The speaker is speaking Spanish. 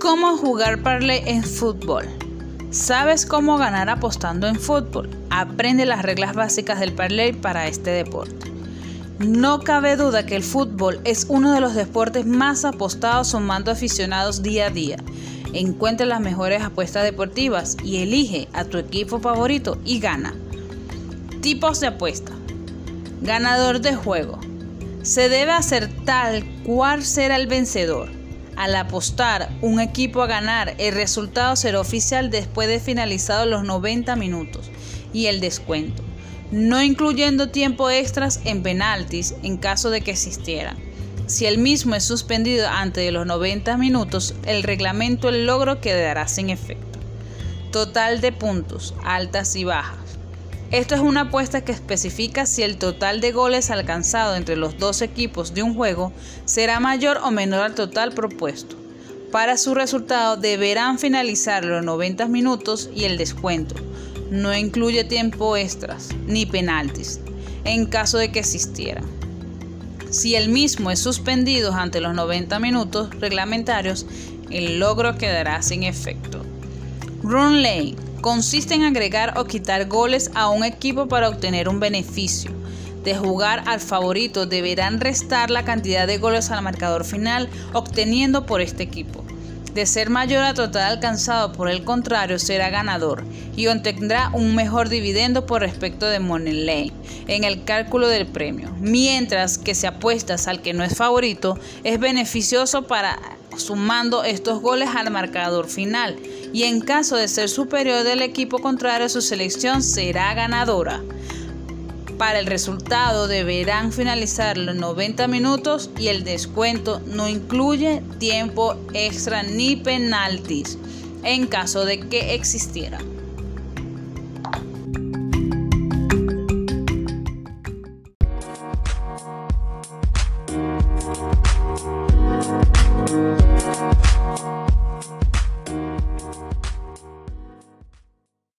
¿Cómo jugar parlay en fútbol? ¿Sabes cómo ganar apostando en fútbol? Aprende las reglas básicas del parlay para este deporte. No cabe duda que el fútbol es uno de los deportes más apostados sumando aficionados día a día. Encuentra las mejores apuestas deportivas y elige a tu equipo favorito y gana. Tipos de apuesta. Ganador de juego. Se debe hacer tal cual será el vencedor. Al apostar un equipo a ganar, el resultado será oficial después de finalizados los 90 minutos y el descuento, no incluyendo tiempo extras en penaltis en caso de que existieran. Si el mismo es suspendido antes de los 90 minutos, el reglamento el logro quedará sin efecto. Total de puntos, altas y bajas. Esto es una apuesta que especifica si el total de goles alcanzado entre los dos equipos de un juego será mayor o menor al total propuesto. Para su resultado deberán finalizar los 90 minutos y el descuento. No incluye tiempo extras ni penaltis, en caso de que existieran. Si el mismo es suspendido ante los 90 minutos reglamentarios, el logro quedará sin efecto. Run lane consiste en agregar o quitar goles a un equipo para obtener un beneficio. De jugar al favorito deberán restar la cantidad de goles al marcador final obteniendo por este equipo. De ser mayor al total alcanzado por el contrario será ganador y obtendrá un mejor dividendo por respecto de Money Lane en el cálculo del premio, mientras que si apuestas al que no es favorito es beneficioso para sumando estos goles al marcador final y en caso de ser superior del equipo contrario su selección será ganadora. Para el resultado deberán finalizar los 90 minutos y el descuento no incluye tiempo extra ni penaltis en caso de que existiera.